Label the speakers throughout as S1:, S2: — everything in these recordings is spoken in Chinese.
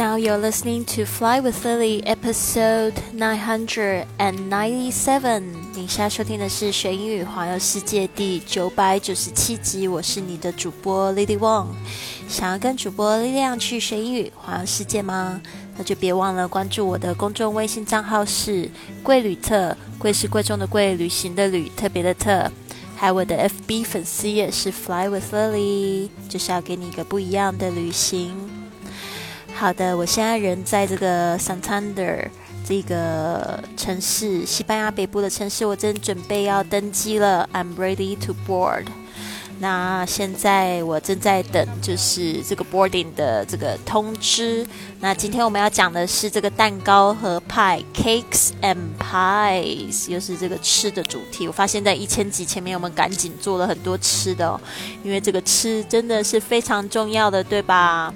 S1: Now you're listening to Fly with Lily, episode nine hundred and ninety-seven。你现在收听的是学英语环游世界第九百九十七集。我是你的主播 Lily Wong。想要跟主播力量去学英语环游世界吗？那就别忘了关注我的公众微信账号是贵旅特，贵是贵重的贵，旅行的旅，特别的特。还有我的 FB 粉丝也是 Fly with Lily，就是要给你一个不一样的旅行。好的，我现在人在这个 Santander 这个城市，西班牙北部的城市，我正准备要登机了。I'm ready to board。那现在我正在等，就是这个 boarding 的这个通知。那今天我们要讲的是这个蛋糕和派，cakes and pies，又是这个吃的主题。我发现，在一千集前面，我们赶紧做了很多吃的，哦，因为这个吃真的是非常重要的，对吧？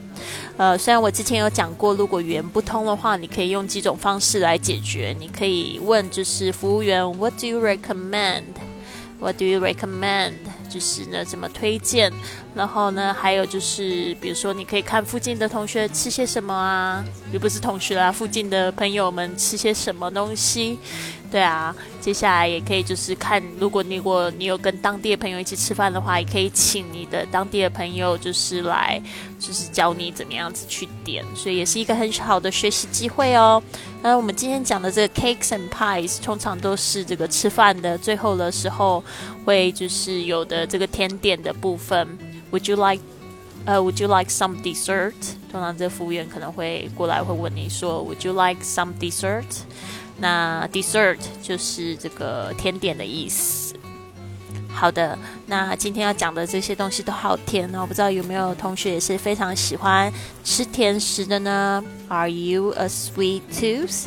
S1: 呃，虽然我之前有讲过，如果语言不通的话，你可以用几种方式来解决。你可以问，就是服务员，What do you recommend？What do you recommend？就是呢，怎么推荐？然后呢，还有就是，比如说，你可以看附近的同学吃些什么啊，又不是同学啦，附近的朋友们吃些什么东西。对啊，接下来也可以就是看，如果你如果你有跟当地的朋友一起吃饭的话，也可以请你的当地的朋友就是来，就是教你怎么样子去点，所以也是一个很好的学习机会哦。那我们今天讲的这个 cakes and pies，通常都是这个吃饭的最后的时候会就是有的这个甜点的部分。Would you like，呃，Would you like some dessert？通常这服务员可能会过来会问你说，Would you like some dessert？那 dessert 就是这个甜点的意思。好的，那今天要讲的这些东西都好甜哦，不知道有没有同学也是非常喜欢吃甜食的呢？Are you a sweet tooth?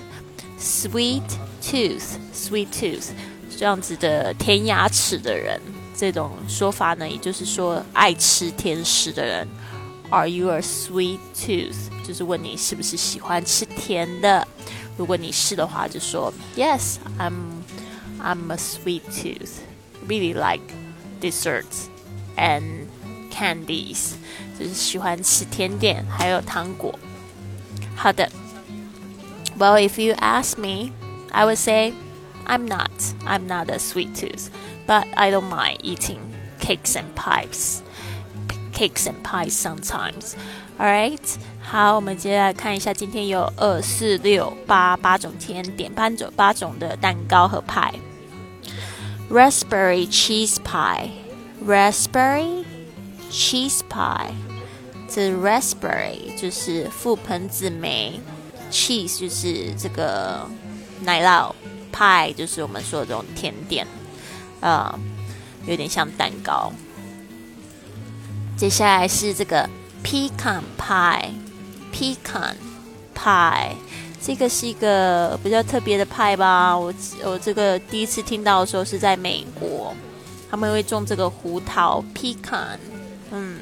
S1: Sweet tooth, sweet tooth，这样子的甜牙齿的人，这种说法呢，也就是说爱吃甜食的人。Are you a sweet tooth？就是问你是不是喜欢吃甜的。如果你是的话，就说 Yes, I'm I'm a sweet tooth. Really like desserts and candies. 就是喜欢吃甜点还有糖果。好的。Well, if you ask me, I would say I'm not. I'm not a sweet tooth, but I don't mind eating cakes and pies. Cakes and pies sometimes. All right. 好，我们接下来看一下，今天有二四六八八种甜点，八种八种的蛋糕和派。Raspberry cheese pie，raspberry cheese pie，这 raspberry 就是覆盆子莓，cheese 就是这个奶酪，pie 就是我们说的这种甜点，呃，有点像蛋糕。接下来是这个 pecan pie。Pecan pie，这个是一个比较特别的派吧。我我这个第一次听到的时候是在美国，他们会种这个胡桃 pecan，嗯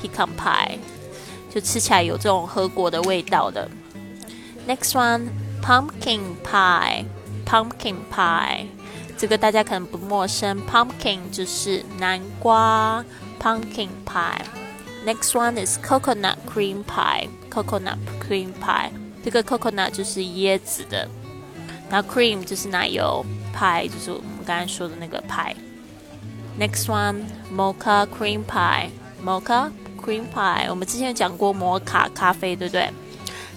S1: ，pecan pie 就吃起来有这种核果的味道的。Next one pumpkin pie，pumpkin pie 这个大家可能不陌生，pumpkin 就是南瓜 ，pumpkin pie。Next one is coconut cream pie。coconut cream pie，这个 coconut 就是椰子的，然后 cream 就是奶油，pie 就是我们刚才说的那个派。Next one mocha cream pie，mocha cream pie，我们之前讲过摩卡咖啡，对不对？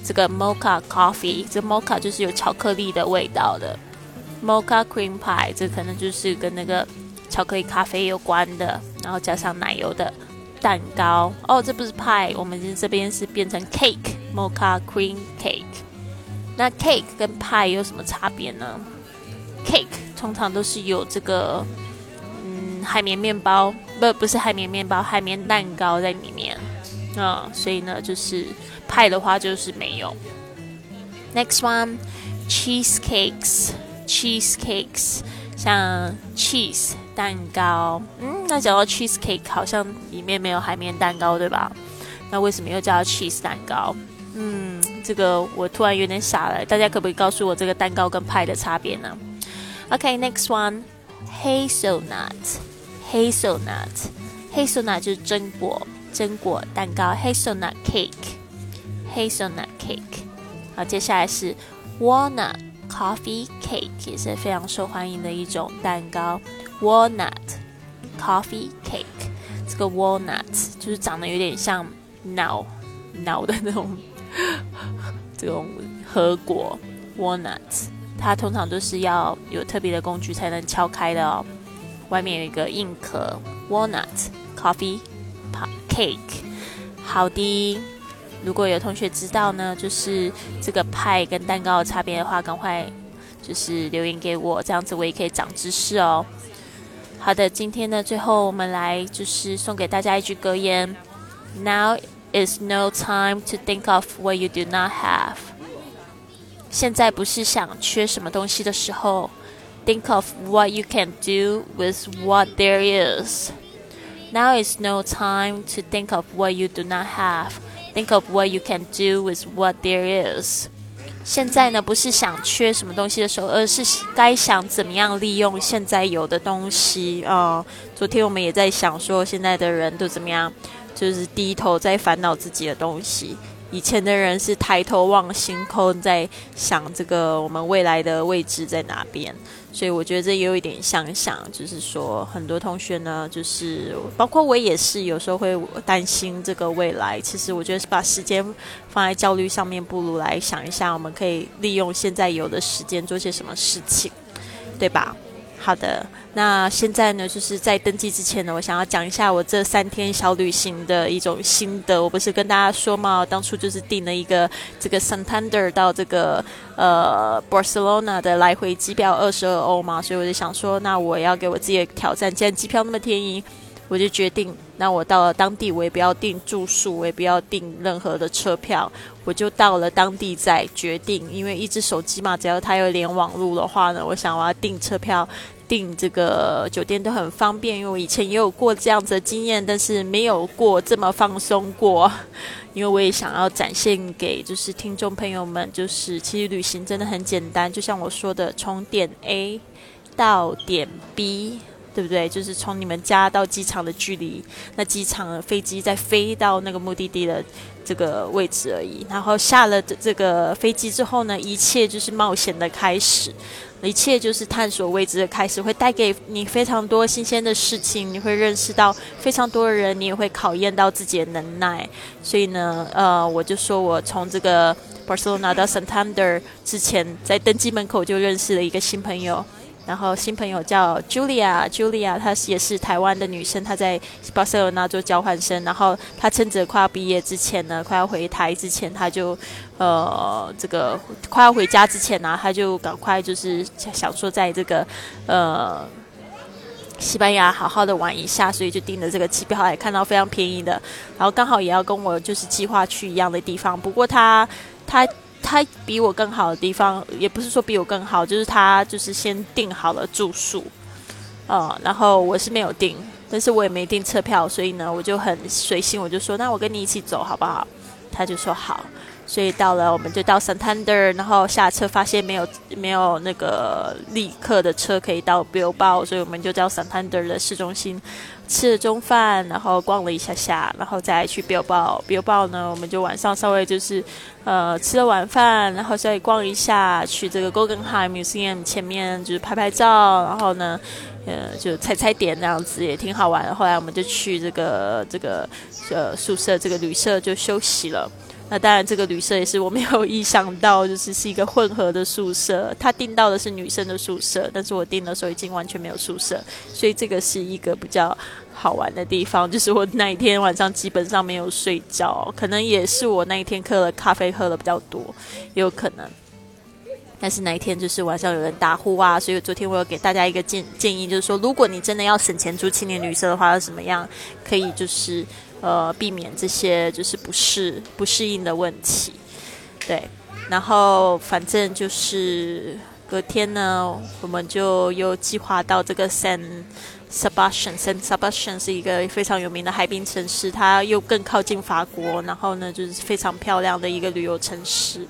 S1: 这个 mocha coffee，这 mocha 就是有巧克力的味道的。mocha cream pie，这可能就是跟那个巧克力咖啡有关的， 然后加上奶油的。蛋糕哦，这不是派，我们这边是变成 cake，mocha cream cake。那 cake 跟派有什么差别呢？cake 通常都是有这个嗯海绵面包，不不是海绵面包，海绵蛋糕在里面啊，所以呢就是派的话就是没有。Next one，cheese cakes，cheese cakes。像 cheese 蛋糕，嗯，那讲到 cheese cake 好像里面没有海绵蛋糕，对吧？那为什么又叫 cheese 蛋糕？嗯，这个我突然有点傻了，大家可不可以告诉我这个蛋糕跟派的差别呢？OK，next one，hazelnut，hazelnut，hazelnut 就是榛果，榛果蛋糕，hazelnut cake。hazelnut cake。好，接下来是 walnut coffee cake，也是非常受欢迎的一种蛋糕。walnut coffee cake，这个 walnut 就是长得有点像脑脑的那种 这种核果 Walnut 它通常都是要有特别的工具才能敲开的哦。外面有一个硬壳，walnut coffee cake。好的，如果有同学知道呢，就是这个派跟蛋糕的差别的话，赶快就是留言给我，这样子我也可以长知识哦。好的，今天呢，最后我们来就是送给大家一句格言：Now is no time to think of what you do not have。现在不是想缺什么东西的时候。Think of what you can do with what there is. Now is no time to think of what you do not have. Think of what you can do with what there is. 现在呢，不是想缺什么东西的时候，而是该想怎么样利用现在有的东西啊。昨天我们也在想说，现在的人都怎么样，就是低头在烦恼自己的东西。以前的人是抬头望星空，在想这个我们未来的位置在哪边。所以我觉得这也有一点相像，就是说很多同学呢，就是包括我也是，有时候会担心这个未来。其实我觉得是把时间放在焦虑上面，不如来想一下，我们可以利用现在有的时间做些什么事情，对吧？好的，那现在呢，就是在登记之前呢，我想要讲一下我这三天小旅行的一种心得。我不是跟大家说嘛，当初就是订了一个这个 Santander 到这个呃 Barcelona 的来回机票二十二欧嘛，所以我就想说，那我要给我自己的挑战，既然机票那么便宜。我就决定，那我到了当地，我也不要订住宿，我也不要订任何的车票，我就到了当地再决定。因为一只手机嘛，只要它有连网络的话呢，我想我要订车票、订这个酒店都很方便。因为我以前也有过这样子的经验，但是没有过这么放松过。因为我也想要展现给就是听众朋友们，就是其实旅行真的很简单，就像我说的，从点 A 到点 B。对不对？就是从你们家到机场的距离，那机场飞机再飞到那个目的地的这个位置而已。然后下了这这个飞机之后呢，一切就是冒险的开始，一切就是探索未知的开始，会带给你非常多新鲜的事情，你会认识到非常多的人，你也会考验到自己的能耐。所以呢，呃，我就说我从这个 Barcelona 到 Santander 之前，在登机门口就认识了一个新朋友。然后新朋友叫 Julia，Julia 她也是台湾的女生，她在巴塞罗那做交换生。然后她趁着快要毕业之前呢，快要回台之前，她就呃这个快要回家之前呢，她就赶快就是想说在这个呃西班牙好好的玩一下，所以就订了这个机票，也看到非常便宜的。然后刚好也要跟我就是计划去一样的地方，不过她她。他比我更好的地方，也不是说比我更好，就是他就是先订好了住宿，呃，然后我是没有订，但是我也没订车票，所以呢，我就很随性，我就说那我跟你一起走好不好？他就说好，所以到了我们就到 Santander，然后下车发现没有没有那个立刻的车可以到 Bilbao，所以我们就到 Santander 的市中心。吃了中饭，然后逛了一下下，然后再去 Bilbao。Bilbao 呢，我们就晚上稍微就是，呃，吃了晚饭，然后再逛一下，去这个 Guggenheim Museum 前面就是拍拍照，然后呢，呃，就踩踩点那样子也挺好玩。后来我们就去这个这个呃宿舍这个旅社就休息了。那当然，这个旅社也是我没有意想到，就是是一个混合的宿舍。他订到的是女生的宿舍，但是我订的时候已经完全没有宿舍，所以这个是一个比较好玩的地方。就是我那一天晚上基本上没有睡觉，可能也是我那一天喝了咖啡喝的比较多，也有可能。但是那一天就是晚上有人打呼啊，所以昨天我有给大家一个建建议，就是说，如果你真的要省钱住青年旅社的话，要怎么样可以就是。呃，避免这些就是不适不适应的问题，对。然后反正就是隔天呢，我们就又计划到这个 San Sebastian。San Sebastian 是一个非常有名的海滨城市，它又更靠近法国，然后呢就是非常漂亮的一个旅游城市。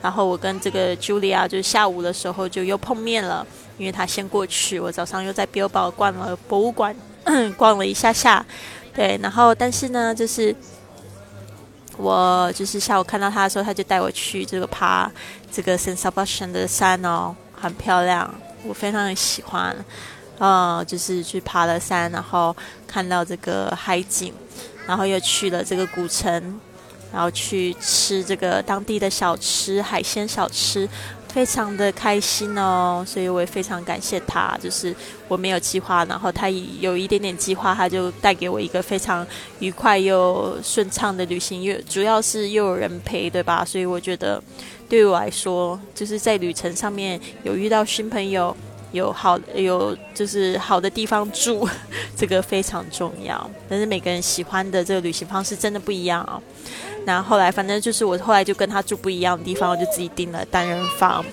S1: 然后我跟这个 Julia 就下午的时候就又碰面了，因为她先过去，我早上又在 Bilbao 逛了博物馆，逛了一下下。对，然后但是呢，就是我就是下午看到他的时候，他就带我去这个爬这个 Sensation 的山哦，很漂亮，我非常喜欢。呃，就是去爬了山，然后看到这个海景，然后又去了这个古城，然后去吃这个当地的小吃，海鲜小吃。非常的开心哦，所以我也非常感谢他。就是我没有计划，然后他有一点点计划，他就带给我一个非常愉快又顺畅的旅行。又主要是又有人陪，对吧？所以我觉得对我来说，就是在旅程上面有遇到新朋友，有好有就是好的地方住，这个非常重要。但是每个人喜欢的这个旅行方式真的不一样啊。然后后来，反正就是我后来就跟他住不一样的地方，我就自己订了单人房，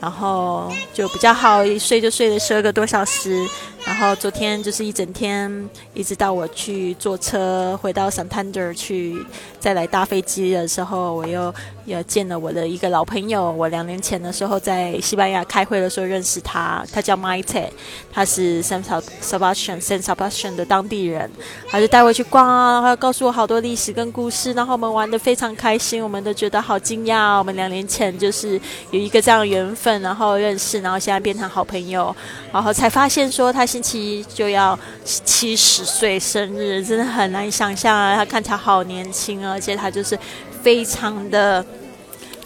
S1: 然后就比较好，一睡就睡了十二个多小时。然后昨天就是一整天，一直到我去坐车回到 Santander 去，再来搭飞机的时候，我又又见了我的一个老朋友。我两年前的时候在西班牙开会的时候认识他，他叫 Mite，他是 San Sebastian San Sebastian 的当地人，他就带我去逛啊，然后告诉我好多历史跟故事，然后我们玩的非常开心，我们都觉得好惊讶。我们两年前就是有一个这样的缘分，然后认识，然后现在变成好朋友，然后才发现说他。星期一就要七十岁生日，真的很难想象啊！他看起来好年轻，而且他就是非常的、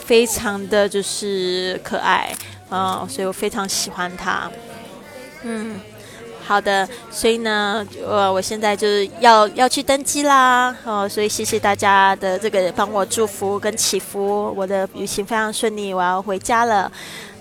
S1: 非常的就是可爱啊，所以我非常喜欢他。嗯，好的，所以呢，呃，我现在就是要要去登机啦，哦，所以谢谢大家的这个帮我祝福跟祈福，我的旅行非常顺利，我要回家了。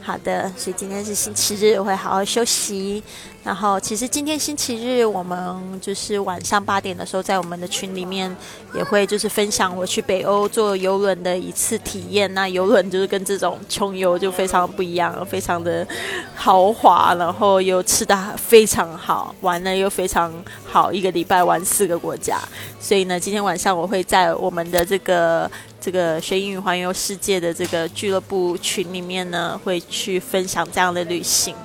S1: 好的，所以今天是星期日，我会好好休息。然后，其实今天星期日，我们就是晚上八点的时候，在我们的群里面也会就是分享我去北欧坐游轮的一次体验。那游轮就是跟这种穷游就非常不一样，非常的豪华，然后又吃的非常好，玩的又非常好，一个礼拜玩四个国家。所以呢，今天晚上我会在我们的这个这个学英语环游世界的这个俱乐部群里面呢，会去分享这样的旅行。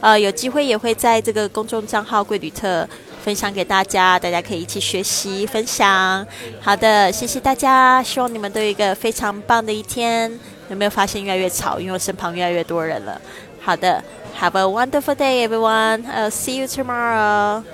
S1: 呃，有机会也会在这个公众账号“贵旅特”分享给大家，大家可以一起学习分享。好的，谢谢大家，希望你们都有一个非常棒的一天。有没有发现越来越吵？因为我身旁越来越多人了。好的，Have a wonderful day, everyone. I'll see you tomorrow.